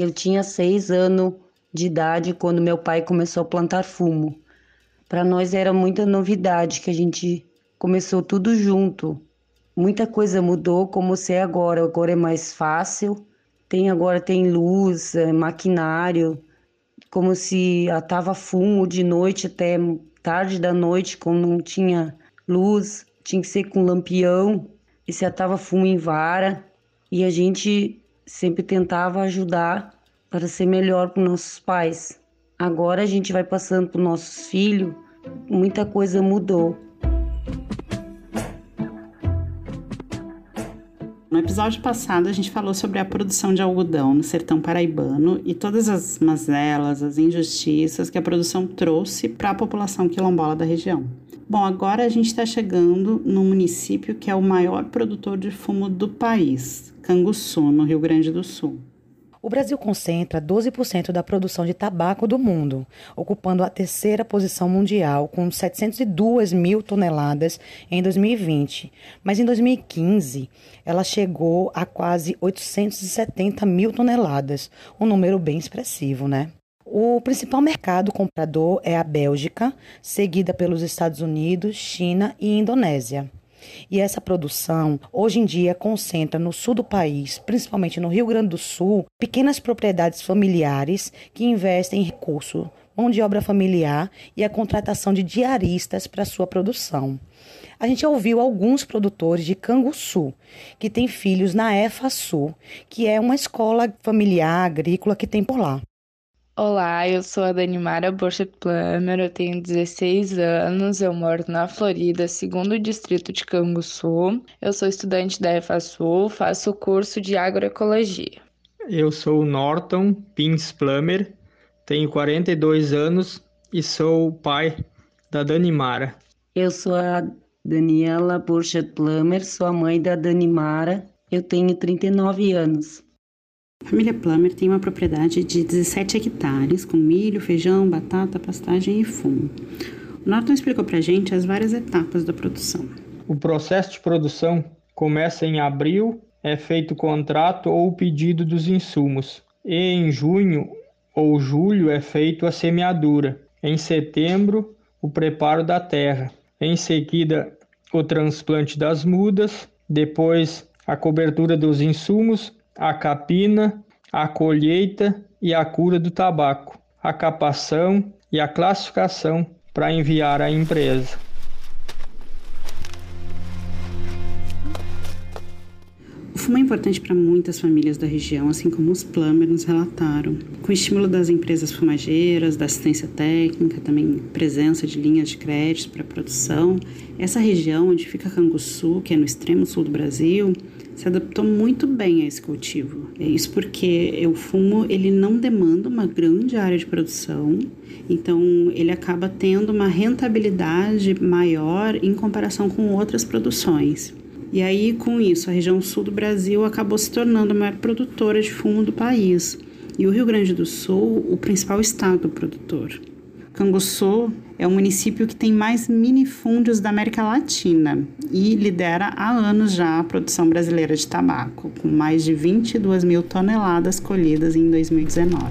Eu tinha seis anos de idade quando meu pai começou a plantar fumo. Para nós era muita novidade que a gente começou tudo junto. Muita coisa mudou como se é agora. Agora é mais fácil. Tem agora tem luz, é, maquinário, como se atava fumo de noite até tarde da noite, quando não tinha luz, tinha que ser com lampião. E se atava fumo em vara. E a gente sempre tentava ajudar para ser melhor para nossos pais. Agora a gente vai passando para nossos filhos, muita coisa mudou. No episódio passado, a gente falou sobre a produção de algodão no sertão paraibano e todas as mazelas, as injustiças que a produção trouxe para a população quilombola da região. Bom, agora a gente está chegando no município que é o maior produtor de fumo do país, Canguçu, no Rio Grande do Sul. O Brasil concentra 12% da produção de tabaco do mundo, ocupando a terceira posição mundial, com 702 mil toneladas em 2020. Mas em 2015, ela chegou a quase 870 mil toneladas, um número bem expressivo, né? O principal mercado comprador é a Bélgica, seguida pelos Estados Unidos, China e Indonésia. E essa produção, hoje em dia, concentra no sul do país, principalmente no Rio Grande do Sul, pequenas propriedades familiares que investem em recursos, mão de obra familiar e a contratação de diaristas para sua produção. A gente ouviu alguns produtores de Canguçu, que têm filhos na EFASU, que é uma escola familiar agrícola que tem por lá. Olá, eu sou a Danimara Borchet Plummer, eu tenho 16 anos, eu moro na Florida, segundo distrito de Canguçu. Eu sou estudante da EFASU, faço o curso de agroecologia. Eu sou Norton Pins Plummer, tenho 42 anos e sou o pai da Danimara. Eu sou a Daniela Borchet Plummer, sou a mãe da Danimara, eu tenho 39 anos. A família Plummer tem uma propriedade de 17 hectares, com milho, feijão, batata, pastagem e fumo. O Norton explicou para a gente as várias etapas da produção. O processo de produção começa em abril, é feito o contrato ou o pedido dos insumos, e em junho ou julho é feito a semeadura. Em setembro, o preparo da terra. Em seguida, o transplante das mudas, depois a cobertura dos insumos a capina, a colheita e a cura do tabaco, a capação e a classificação para enviar à empresa. O fumo é importante para muitas famílias da região, assim como os Plummer nos relataram. Com o estímulo das empresas fumageiras, da assistência técnica, também presença de linhas de crédito para produção, essa região onde fica Canguçu, que é no extremo sul do Brasil, se adaptou muito bem a esse cultivo. É isso porque o fumo ele não demanda uma grande área de produção, então ele acaba tendo uma rentabilidade maior em comparação com outras produções. E aí, com isso, a região sul do Brasil acabou se tornando a maior produtora de fumo do país. E o Rio Grande do Sul, o principal estado produtor. Canguçu é o município que tem mais minifúndios da América Latina e lidera há anos já a produção brasileira de tabaco, com mais de 22 mil toneladas colhidas em 2019.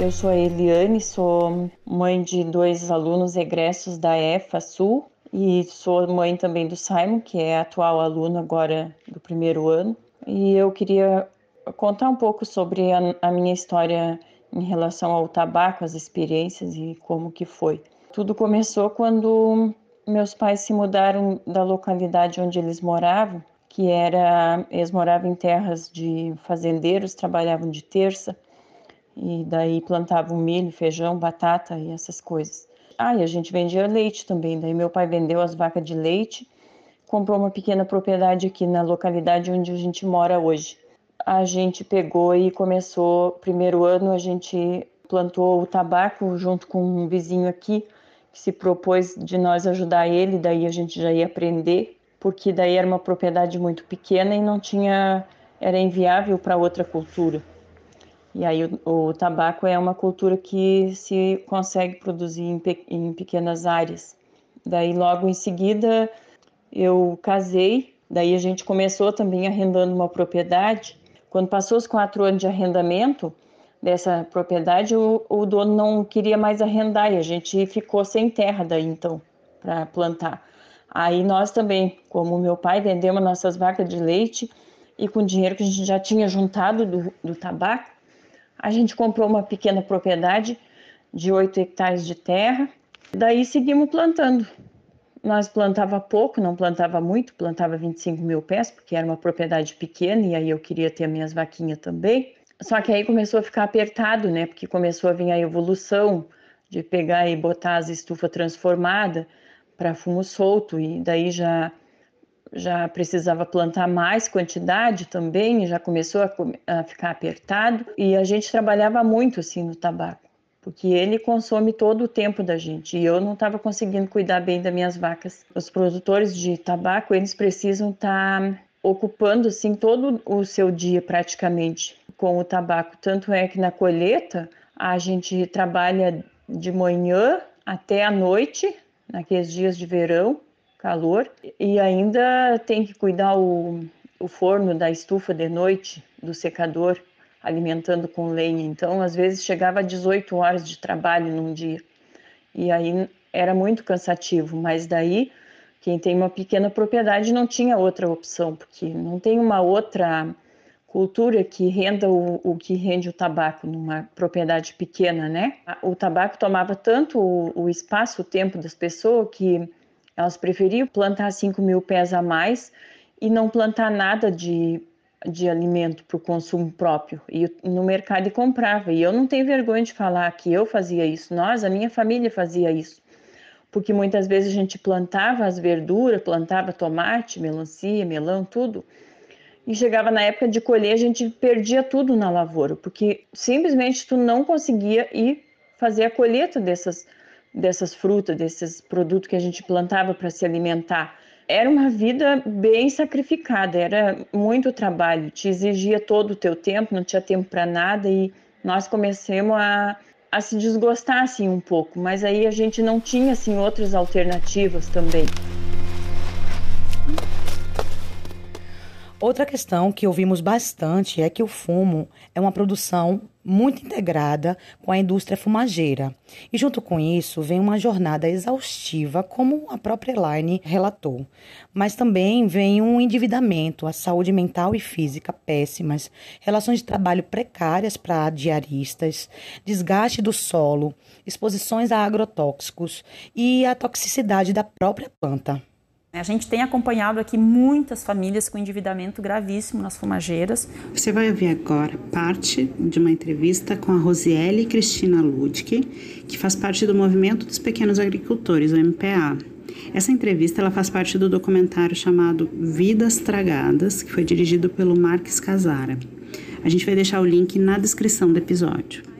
Eu sou a Eliane, sou mãe de dois alunos egressos da EFA Sul e sou mãe também do Simon, que é atual aluno agora do primeiro ano. E eu queria contar um pouco sobre a, a minha história em relação ao tabaco, as experiências e como que foi. Tudo começou quando meus pais se mudaram da localidade onde eles moravam, que era eles moravam em terras de fazendeiros, trabalhavam de terça e daí plantavam milho, feijão, batata e essas coisas. Ah, e a gente vendia leite também. Daí meu pai vendeu as vacas de leite, comprou uma pequena propriedade aqui na localidade onde a gente mora hoje a gente pegou e começou, primeiro ano a gente plantou o tabaco junto com um vizinho aqui que se propôs de nós ajudar ele, daí a gente já ia aprender, porque daí era uma propriedade muito pequena e não tinha era inviável para outra cultura. E aí o, o, tabaco é uma cultura que se consegue produzir em, em pequenas áreas. Daí logo em seguida eu casei, daí a gente começou também arrendando uma propriedade Quando passou os quatro anos de arrendamento dessa propriedade, o, o dono não queria mais arrendar e a gente ficou sem terra daí então para plantar. Aí nós também, como meu pai, vendemos nossas vacas de leite e com o dinheiro que a gente já tinha juntado do, do tabaco, a gente comprou uma pequena propriedade de 8 hectares de terra. Daí seguimos plantando. Nós plantava pouco, não plantava muito, plantava 25 mil pés, porque era uma propriedade pequena e aí eu queria ter minhas vaquinhas também. Só que aí começou a ficar apertado, né? Porque começou a vir a evolução de pegar e botar as estufas transformadas para fumo solto e daí já já precisava plantar mais quantidade também, já começou a, a, ficar apertado e a gente trabalhava muito assim no tabaco, porque ele consome todo o tempo da gente. E eu não estava conseguindo cuidar bem das minhas vacas. Os produtores de tabaco eles precisam estar tá ocupando assim todo o seu dia praticamente com o tabaco, tanto é que na colheita a gente trabalha de manhã até a noite, naqueles dias de verão, calor, e ainda tem que cuidar o, o forno da estufa de noite, do secador, alimentando com lenha. Então, às vezes chegava a 18 horas de trabalho num dia. E aí era muito cansativo, mas daí quem tem uma pequena propriedade não tinha outra opção, porque não tem uma outra cultura que renda o, o que rende o tabaco numa propriedade pequena, né? O tabaco tomava tanto o, o espaço, o tempo das pessoas que elas preferiam plantar 5 mil pés a mais e não plantar nada de, de alimento para o consumo próprio. E no mercado comprava. E eu não tenho vergonha de falar que eu fazia isso. Nós, a minha família fazia isso. Porque muitas vezes a gente plantava as verduras, plantava tomate, melancia, melão, tudo. E chegava na época de colher, a gente perdia tudo na lavoura, porque simplesmente tu não conseguia ir fazer a colheita dessas dessas frutas, desses produtos que a gente plantava para se alimentar. Era uma vida bem sacrificada, era muito trabalho, te exigia todo o teu tempo, não tinha tempo para nada e nós começamos a, a se desgostar assim um pouco, mas aí a gente não tinha assim outras alternativas também. Outra questão que ouvimos bastante é que o fumo é uma produção muito integrada com a indústria fumageira. E junto com isso vem uma jornada exaustiva, como a própria Elaine relatou. Mas também vem um endividamento, a saúde mental e física péssimas, relações de trabalho precárias para diaristas, desgaste do solo, exposições a agrotóxicos e a toxicidade da própria planta. A gente tem acompanhado aqui muitas famílias com endividamento gravíssimo nas fumageiras. Você vai ouvir agora parte de uma entrevista com a Rosiele Cristina Ludke, que faz parte do Movimento dos Pequenos Agricultores, o MPA. Essa entrevista ela faz parte do documentário chamado Vidas Tragadas, que foi dirigido pelo Marques Casara. A gente vai deixar o link na descrição do episódio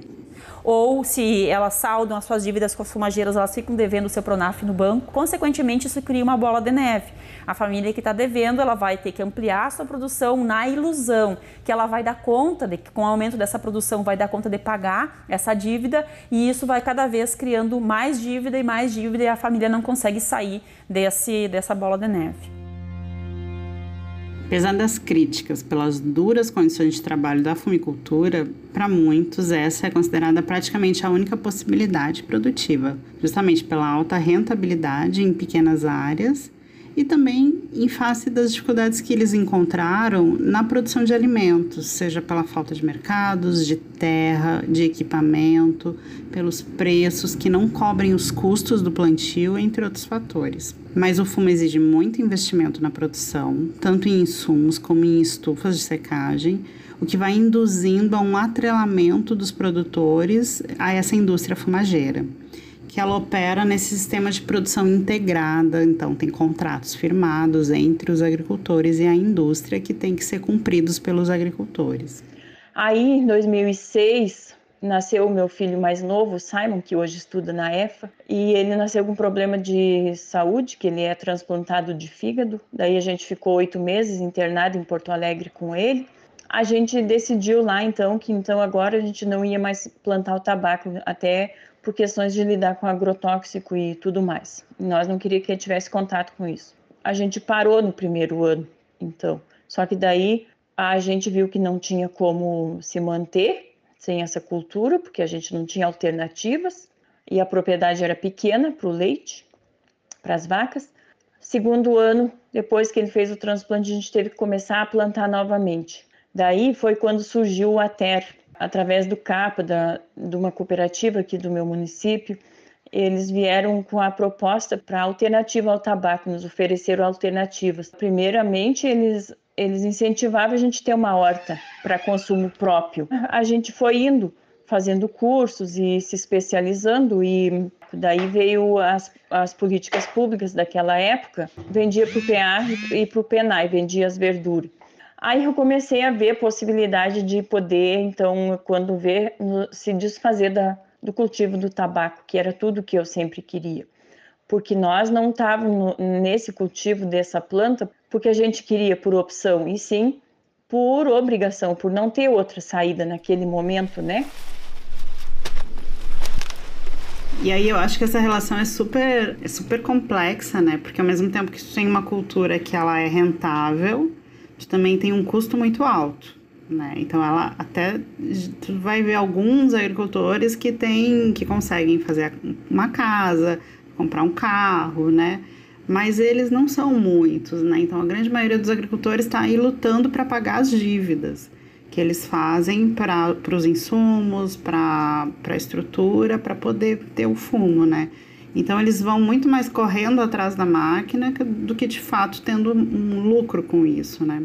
ou se elas saldam as suas dívidas com as fumageiras, elas ficam devendo o seu Pronaf no banco. Consequentemente, isso cria uma bola de neve. A família que está devendo, ela vai ter que ampliar a sua produção na ilusão que ela vai dar conta, de que com o aumento dessa produção vai dar conta de pagar essa dívida e isso vai cada vez criando mais dívida e mais dívida e a família não consegue sair desse, dessa bola de neve. Apesar das críticas pelas duras condições de trabalho da fumicultura, para muitos essa é considerada praticamente a única possibilidade produtiva, justamente pela alta rentabilidade em pequenas áreas e também em face das dificuldades que eles encontraram na produção de alimentos, seja pela falta de mercados, de terra, de equipamento, pelos preços que não cobrem os custos do plantio, entre outros fatores. Mas o fumo exige muito investimento na produção, tanto em insumos como em estufas de secagem, o que vai induzindo a um atrelamento dos produtores a essa indústria fumageira que ela opera nesse sistema de produção integrada, então tem contratos firmados entre os agricultores e a indústria que tem que ser cumpridos pelos agricultores. Aí, em 2006, nasceu o meu filho mais novo, Simon, que hoje estuda na EFA, e ele nasceu com problema de saúde, que ele é transplantado de fígado. Daí a gente ficou oito meses internado em Porto Alegre com ele. A gente decidiu lá então que então agora a gente não ia mais plantar o tabaco até por questões de lidar com agrotóxico e tudo mais. Nós não queríamos que ele tivesse contato com isso. A gente parou no primeiro ano, então. Só que daí a gente viu que não tinha como se manter sem essa cultura, porque a gente não tinha alternativas e a propriedade era pequena para o leite, para as vacas. Segundo ano, depois que ele fez o transplante, a gente teve que começar a plantar novamente. Daí foi quando surgiu o ATER, através do CAPA, da, de uma cooperativa aqui do meu município. Eles vieram com a proposta para alternativa ao tabaco, nos ofereceram alternativas. Primeiramente, eles eles incentivavam a gente ter uma horta para consumo próprio. A gente foi indo, fazendo cursos e se especializando e daí veio as, as políticas públicas daquela época, vendia para o PA e para o PENAI, vendia as verduras. Aí eu comecei a ver a possibilidade de poder, então, quando ver, se desfazer da, do cultivo do tabaco, que era tudo que eu sempre queria. Porque nós não estávamos nesse cultivo dessa planta porque a gente queria por opção, e sim por obrigação, por não ter outra saída naquele momento, né? E aí eu acho que essa relação é super, é super complexa, né? Porque ao mesmo tempo que tu tem uma cultura que ela é rentável, também tem um custo muito alto, né? Então ela até vai ver alguns agricultores que tem que conseguem fazer uma casa, comprar um carro, né? mas eles não são muitos, né? Então a grande maioria dos agricultores está aí lutando para pagar as dívidas que eles fazem para os insumos, para a estrutura, para poder ter o fumo, né? Então eles vão muito mais correndo atrás da máquina do que de fato tendo um lucro com isso, né?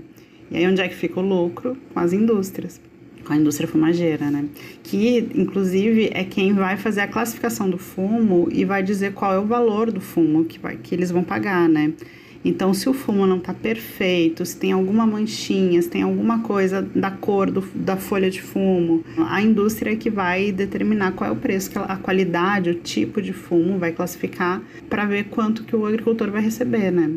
E aí onde é que fica o lucro? Com as indústrias com a indústria fumageira, né? Que, inclusive, é quem vai fazer a classificação do fumo e vai dizer qual é o valor do fumo que, vai, que eles vão pagar, né? Então, se o fumo não está perfeito, se tem alguma manchinha, se tem alguma coisa da cor do, da folha de fumo, a indústria é que vai determinar qual é o preço, a qualidade, o tipo de fumo, vai classificar para ver quanto que o agricultor vai receber, né?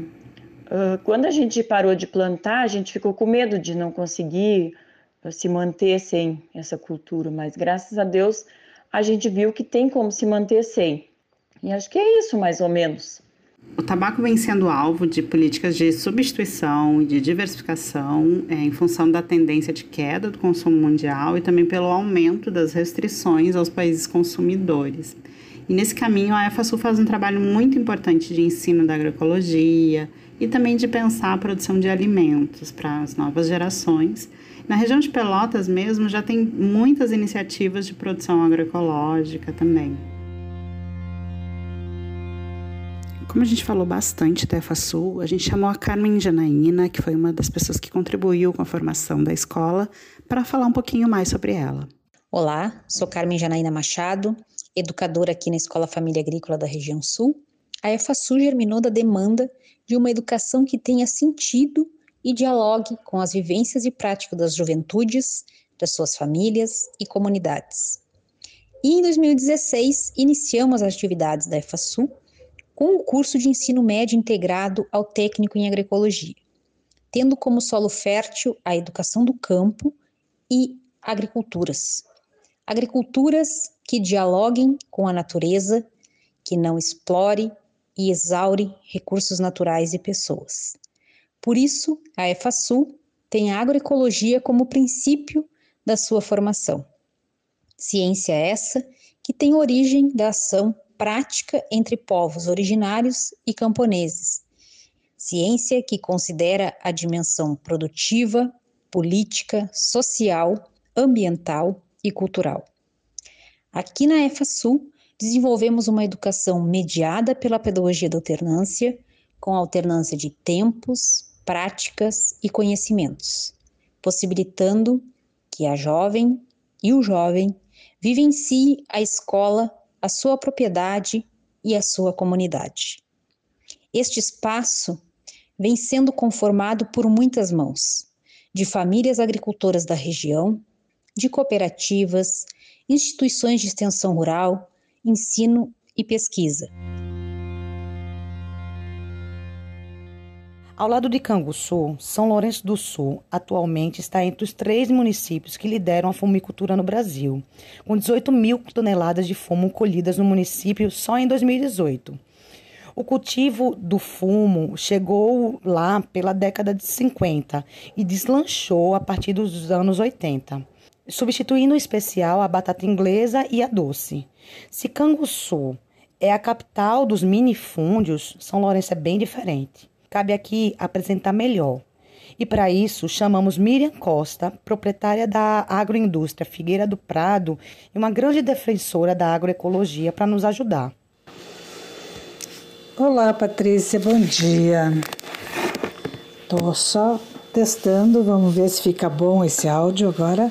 Uh, quando a gente parou de plantar, a gente ficou com medo de não conseguir se manter sem essa cultura, mas graças a Deus a gente viu que tem como se manter sem. E acho que é isso mais ou menos. O tabaco vem sendo alvo de políticas de substituição e de diversificação é, em função da tendência de queda do consumo mundial e também pelo aumento das restrições aos países consumidores. E nesse caminho, a EFASUL faz um trabalho muito importante de ensino da agroecologia e também de pensar a produção de alimentos para as novas gerações na região de Pelotas mesmo já tem muitas iniciativas de produção agroecológica também. Como a gente falou bastante da EFASUL, a gente chamou a Carmen Janaína, que foi uma das pessoas que contribuiu com a formação da escola, para falar um pouquinho mais sobre ela. Olá, sou Carmen Janaína Machado, educadora aqui na Escola Família Agrícola da região Sul. A EFASUL germinou da demanda de uma educação que tenha sentido e dialogue com as vivências e práticas das juventudes, das suas famílias e comunidades. E em 2016, iniciamos as atividades da EFASU com o curso de ensino médio integrado ao técnico em agroecologia, tendo como solo fértil a educação do campo e agriculturas. Agriculturas que dialoguem com a natureza, que não explore e exaure recursos naturais e pessoas. Por isso, a EFASUL tem a agroecologia como princípio da sua formação. Ciência essa que tem origem da ação prática entre povos originários e camponeses. Ciência que considera a dimensão produtiva, política, social, ambiental e cultural. Aqui na EFASUL, desenvolvemos uma educação mediada pela pedagogia da alternância, com alternância de tempos, práticas e conhecimentos, possibilitando que a jovem e o jovem vivencie a escola, a sua propriedade e a sua comunidade. Este espaço vem sendo conformado por muitas mãos, de famílias agricultoras da região, de cooperativas, instituições de extensão rural, ensino e pesquisa. Ao lado de Canguçu, São Lourenço do Sul atualmente está entre os três municípios que lideram a fumicultura no Brasil, com 18 mil toneladas de fumo colhidas no município só em 2018. O cultivo do fumo chegou lá pela década de 50 e deslanchou a partir dos anos 80, substituindo em especial a batata inglesa e a doce. Se Canguçu é a capital dos minifúndios, São Lourenço é bem diferente. Cabe aqui apresentar melhor. E para isso chamamos Miriam Costa, proprietária da agroindústria Figueira do Prado e uma grande defensora da agroecologia, para nos ajudar. Olá, Patrícia, bom dia. Tô só testando, vamos ver se fica bom esse áudio agora.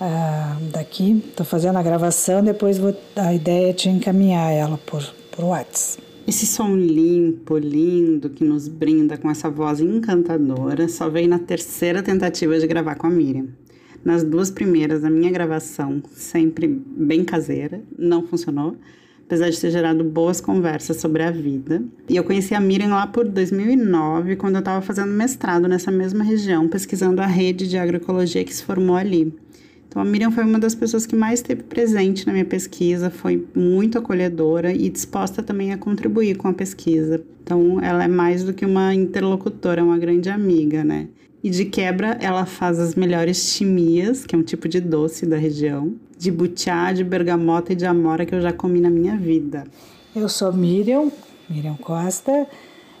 Ah, daqui, tô fazendo a gravação, depois vou, a ideia é te encaminhar ela por, por WhatsApp. Esse som limpo, lindo, que nos brinda com essa voz encantadora, só veio na terceira tentativa de gravar com a Miriam. Nas duas primeiras, a minha gravação, sempre bem caseira, não funcionou apesar de ter gerado boas conversas sobre a vida. E eu conheci a Miriam lá por 2009, quando eu estava fazendo mestrado nessa mesma região, pesquisando a rede de agroecologia que se formou ali. Então a Miriam foi uma das pessoas que mais esteve presente na minha pesquisa, foi muito acolhedora e disposta também a contribuir com a pesquisa. Então ela é mais do que uma interlocutora, é uma grande amiga, né? E de quebra, ela faz as melhores chimias, que é um tipo de doce da região, de butiá, de bergamota e de amora que eu já comi na minha vida. Eu sou Miriam, Miriam Costa.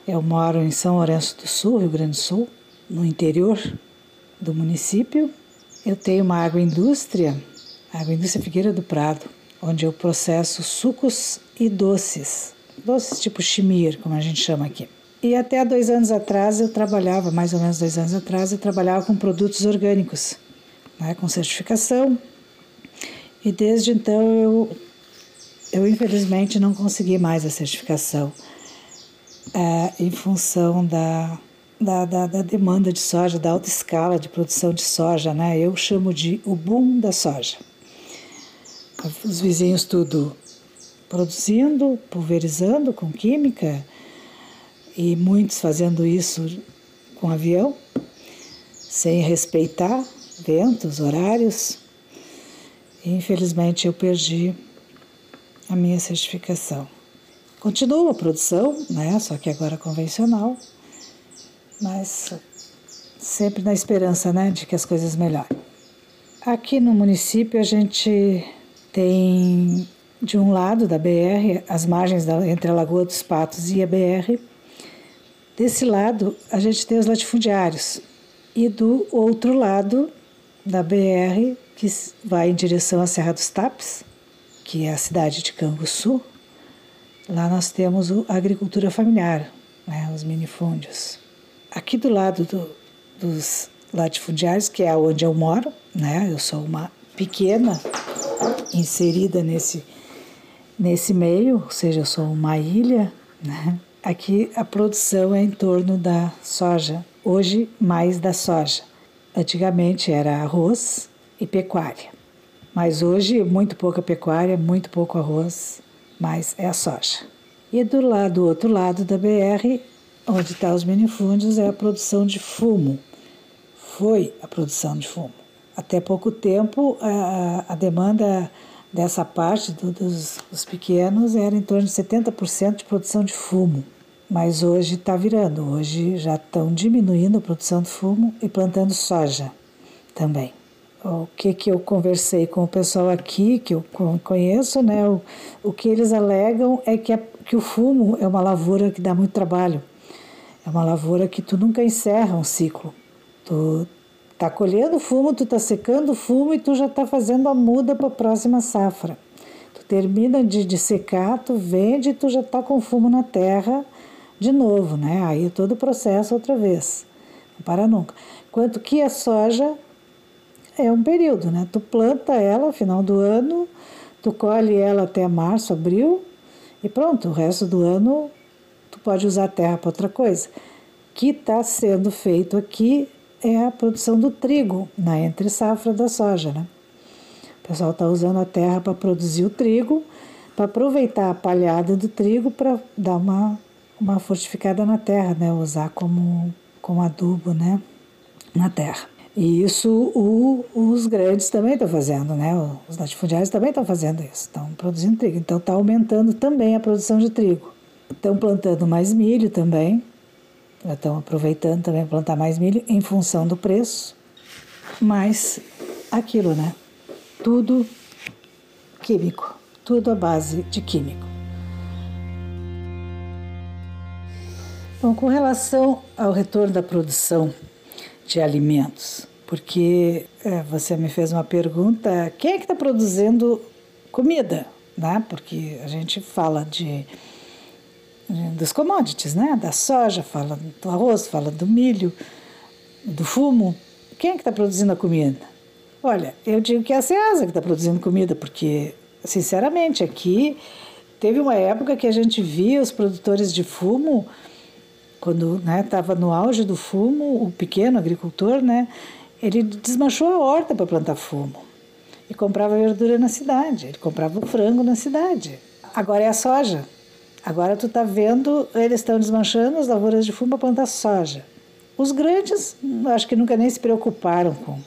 Eu moro em São Lourenço do Sul, Rio Grande do Sul, no interior do município. Eu tenho uma agroindústria, a agroindústria Figueira do Prado, onde eu processo sucos e doces, doces tipo chimir, como a gente chama aqui. E até dois anos atrás eu trabalhava, mais ou menos dois anos atrás, eu trabalhava com produtos orgânicos, né, com certificação. E desde então eu, eu infelizmente não consegui mais a certificação é, em função da, da, da, da, demanda de soja, da alta escala de produção de soja, né? Eu chamo de o boom da soja. Os vizinhos tudo produzindo, pulverizando com química, e muitos fazendo isso com avião, sem respeitar ventos, horários. E, infelizmente eu perdi a minha certificação. Continua a produção, né? Só que agora convencional, mas sempre na esperança, né, de que as coisas melhorem. Aqui no município a gente tem de um lado da BR, as margens da, entre a Lagoa dos Patos e a BR, Desse lado, a gente tem os latifundiários, e do outro lado da BR, que vai em direção à Serra dos Tapes, que é a cidade de Canguçu, lá nós temos a agricultura familiar, né, os minifúndios. Aqui do lado do, dos latifundiários, que é onde eu moro, né, eu sou uma pequena inserida nesse, nesse meio, ou seja, eu sou uma ilha, né, Aqui a produção é em torno da soja, hoje mais da soja. Antigamente era arroz e pecuária, mas hoje muito pouca pecuária, muito pouco arroz, mas é a soja. E do lado, do outro lado da BR, onde está os minifúndios, é a produção de fumo. Foi a produção de fumo. Até pouco tempo, a, a demanda dessa parte do, dos, dos pequenos era em torno de 70% de produção de fumo mas hoje está virando. Hoje já estão diminuindo a produção de fumo e plantando soja também. O que, que eu conversei com o pessoal aqui, que eu conheço, né? O, o que eles alegam é que, a, que o fumo é uma lavoura que dá muito trabalho. É uma lavoura que tu nunca encerra um ciclo. Tu tá colhendo fumo, tu tá secando fumo e tu já tá fazendo a muda para a próxima safra. Tu termina de, de secar, tu vende e tu já tá com fumo na terra de novo, né? Aí todo o processo outra vez, não para nunca. Enquanto que a soja é um período, né? Tu planta ela final do ano, tu colhe ela até março, abril e pronto, o resto do ano tu pode usar a terra para outra coisa. Que está sendo feito aqui é a produção do trigo na entre safra da soja, né? O pessoal está usando a terra para produzir o trigo, para aproveitar a palhada do trigo para dar uma uma fortificada na terra, né? Usar como, como adubo, né? Na terra. E isso o, os grandes também estão fazendo, né? Os latifundiários também estão fazendo isso, estão produzindo trigo. Então está aumentando também a produção de trigo. Estão plantando mais milho também, já estão aproveitando também plantar mais milho em função do preço, mas aquilo, né? Tudo químico, tudo à base de químico. Bom, com relação ao retorno da produção de alimentos, porque é, você me fez uma pergunta: quem é que está produzindo comida? Né? Porque a gente fala de dos commodities, né? Da soja, fala do arroz, fala do milho, do fumo. Quem é que está produzindo a comida? Olha, eu digo que é a Ceasa que está produzindo comida, porque, sinceramente, aqui teve uma época que a gente via os produtores de fumo quando estava né, no auge do fumo, o pequeno agricultor, né, ele desmanchou a horta para plantar fumo e comprava verdura na cidade, ele comprava o frango na cidade. Agora é a soja. Agora tu está vendo, eles estão desmanchando as lavouras de fumo para plantar soja. Os grandes, acho que nunca nem se preocuparam com,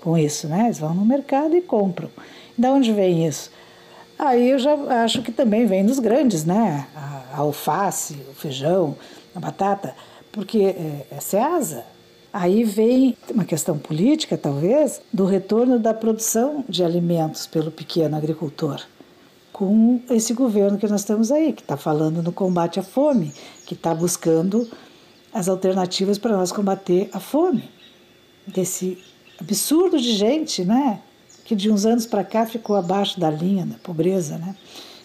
com isso, né? Eles vão no mercado e compram. Da onde vem isso? Aí eu já acho que também vem dos grandes, né? A, a alface, o feijão, a batata, porque é, é SEASA. Aí vem uma questão política, talvez, do retorno da produção de alimentos pelo pequeno agricultor, com esse governo que nós temos aí, que está falando no combate à fome, que está buscando as alternativas para nós combater a fome. Desse absurdo de gente, né? Que de uns anos para cá ficou abaixo da linha da pobreza, né?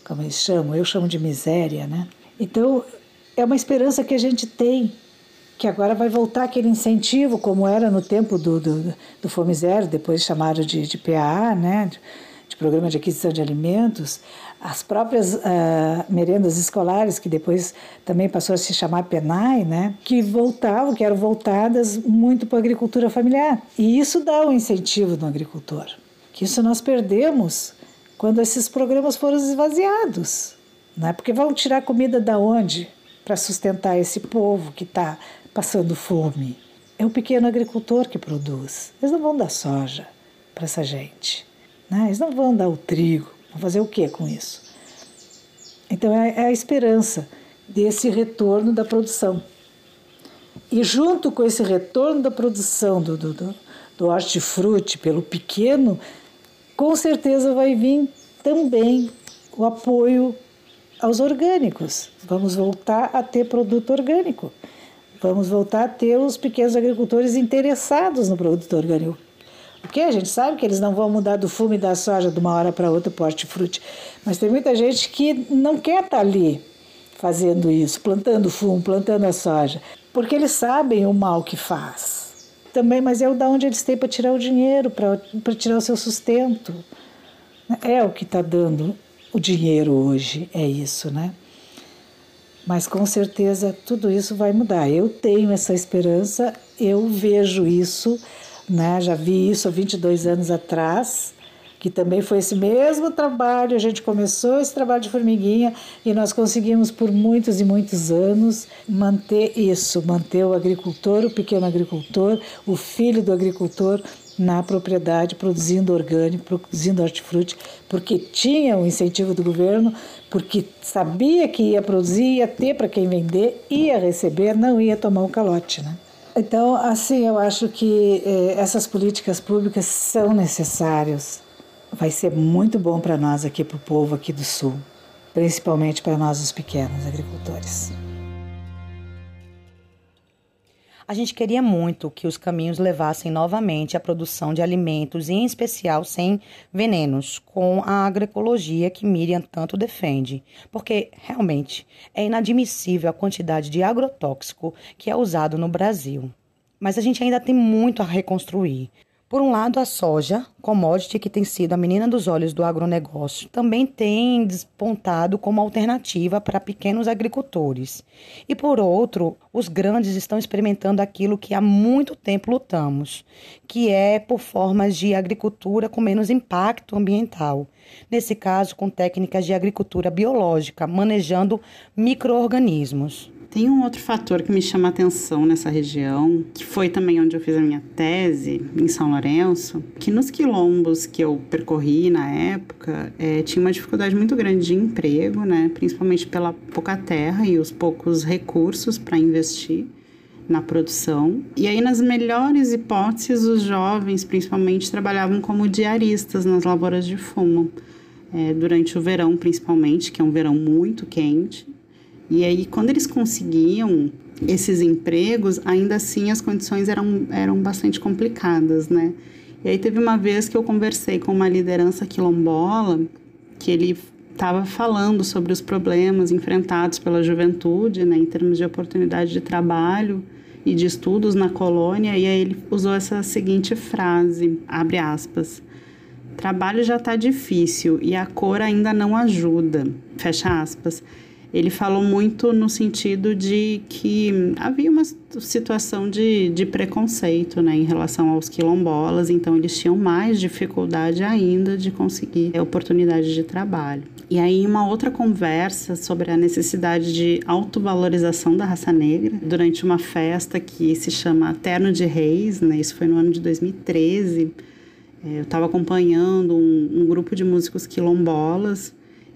Como eles chamam, eu chamo de miséria, né? Então, é uma esperança que a gente tem, que agora vai voltar aquele incentivo, como era no tempo do, do, do Fome Zero, depois chamaram de, de PAA, né? De, Programa de Aquisição de Alimentos, as próprias uh, merendas escolares, que depois também passou a se chamar PENAI, né? Que voltavam, que eram voltadas muito para a agricultura familiar. E isso dá um incentivo no agricultor, que isso nós perdemos quando esses programas foram esvaziados, né? Porque vão tirar comida da onde? para sustentar esse povo que está passando fome. É o pequeno agricultor que produz. Eles não vão dar soja para essa gente. Né? Eles não vão dar o trigo. Vão fazer o que com isso? Então é, é a esperança desse retorno da produção. E junto com esse retorno da produção do, do, do, do hortifruti pelo pequeno, com certeza vai vir também o apoio aos orgânicos. Vamos voltar a ter produto orgânico. Vamos voltar a ter os pequenos agricultores interessados no produto orgânico. Porque a gente sabe que eles não vão mudar do fumo e da soja de uma hora para outra para hortifruti. Mas tem muita gente que não quer estar tá ali fazendo isso, plantando fumo, plantando a soja, porque eles sabem o mal que faz. Também, mas é o da onde eles têm para tirar o dinheiro, para tirar o seu sustento. É o que está dando o dinheiro hoje é isso, né? Mas com certeza tudo isso vai mudar. Eu tenho essa esperança, eu vejo isso, né? Já vi isso há 22 anos atrás, que também foi esse mesmo trabalho. A gente começou esse trabalho de formiguinha e nós conseguimos por muitos e muitos anos manter isso, manter o agricultor, o pequeno agricultor, o filho do agricultor na propriedade, produzindo orgânico, produzindo hortifruti, porque tinha o incentivo do governo, porque sabia que ia produzir, ia ter para quem vender, ia receber, não ia tomar um calote, né? Então, assim, eu acho que eh, essas políticas públicas são necessárias. Vai ser muito bom para nós aqui, para o povo aqui do Sul, principalmente para nós, os pequenos agricultores. A gente queria muito que os caminhos levassem novamente à produção de alimentos, em especial sem venenos, com a agroecologia que Miriam tanto defende, porque realmente é inadmissível a quantidade de agrotóxico que é usado no Brasil. Mas a gente ainda tem muito a reconstruir. Por um lado, a soja, commodity que tem sido a menina dos olhos do agronegócio, também tem despontado como alternativa para pequenos agricultores. E por outro, os grandes estão experimentando aquilo que há muito tempo lutamos, que é por formas de agricultura com menos impacto ambiental. Nesse caso, com técnicas de agricultura biológica, manejando microorganismos. Tem um outro fator que me chama a atenção nessa região, que foi também onde eu fiz a minha tese, em São Lourenço, que nos quilombos que eu percorri na época, é, tinha uma dificuldade muito grande de emprego, né? principalmente pela pouca terra e os poucos recursos para investir na produção. E aí, nas melhores hipóteses, os jovens, principalmente, trabalhavam como diaristas nas lavouras de fumo, é, durante o verão, principalmente, que é um verão muito quente. E aí, quando eles conseguiam esses empregos, ainda assim as condições eram, eram bastante complicadas, né? E aí teve uma vez que eu conversei com uma liderança quilombola, que ele estava falando sobre os problemas enfrentados pela juventude, né, em termos de oportunidade de trabalho e de estudos na colônia, e aí ele usou essa seguinte frase, abre aspas, trabalho já está difícil e a cor ainda não ajuda, fecha aspas ele falou muito no sentido de que havia uma situação de, de preconceito né, em relação aos quilombolas, então eles tinham mais dificuldade ainda de conseguir oportunidade de trabalho. E aí, uma outra conversa sobre a necessidade de autovalorização da raça negra, durante uma festa que se chama Terno de Reis, né, isso foi no ano de 2013. É, eu estava acompanhando um, um grupo de músicos quilombolas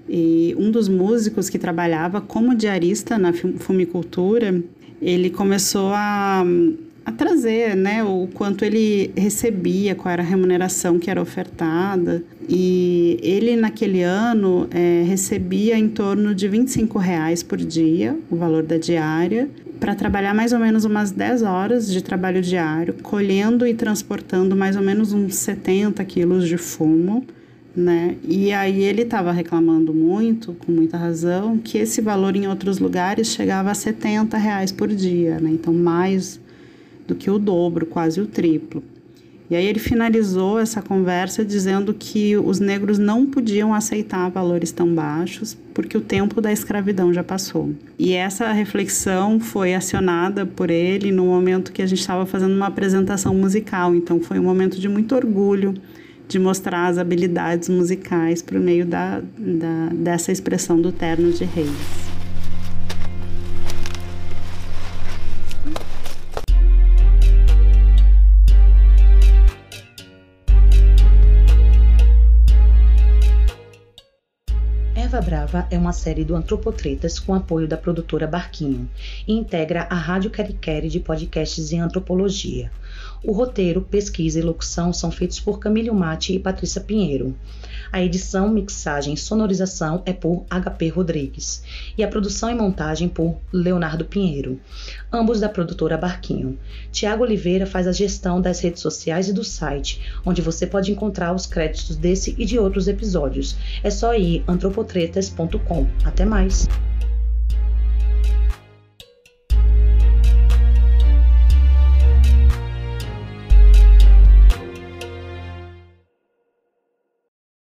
e um dos músicos que trabalhava como diarista na fumicultura, ele começou a, a trazer né, o quanto ele recebia, qual era a remuneração que era ofertada. E ele, naquele ano, é, recebia em torno de 25 reais por dia, o valor da diária, para trabalhar mais ou menos umas 10 horas de trabalho diário, colhendo e transportando mais ou menos uns 70 quilos de fumo né? E aí ele estava reclamando muito, com muita razão, que esse valor em outros lugares chegava a 70 reais por dia, né? Então mais do que o dobro, quase o triplo. E aí ele finalizou essa conversa dizendo que os negros não podiam aceitar valores tão baixos porque o tempo da escravidão já passou. E essa reflexão foi acionada por ele no momento que a gente estava fazendo uma apresentação musical, então foi um momento de muito orgulho de mostrar as habilidades musicais por meio da, da, dessa expressão do terno de reis. Erva Brava é uma série do Antropotretas com apoio da produtora Barquinho e integra a Rádio Queriqueri de podcasts em antropologia. O roteiro, pesquisa e locução são feitos por Camilo Mate e Patrícia Pinheiro. A edição, mixagem e sonorização é por HP Rodrigues. E a produção e montagem por Leonardo Pinheiro, ambos da produtora Barquinho. Tiago Oliveira faz a gestão das redes sociais e do site, onde você pode encontrar os créditos desse e de outros episódios. É só ir antropotretas.com. Até mais!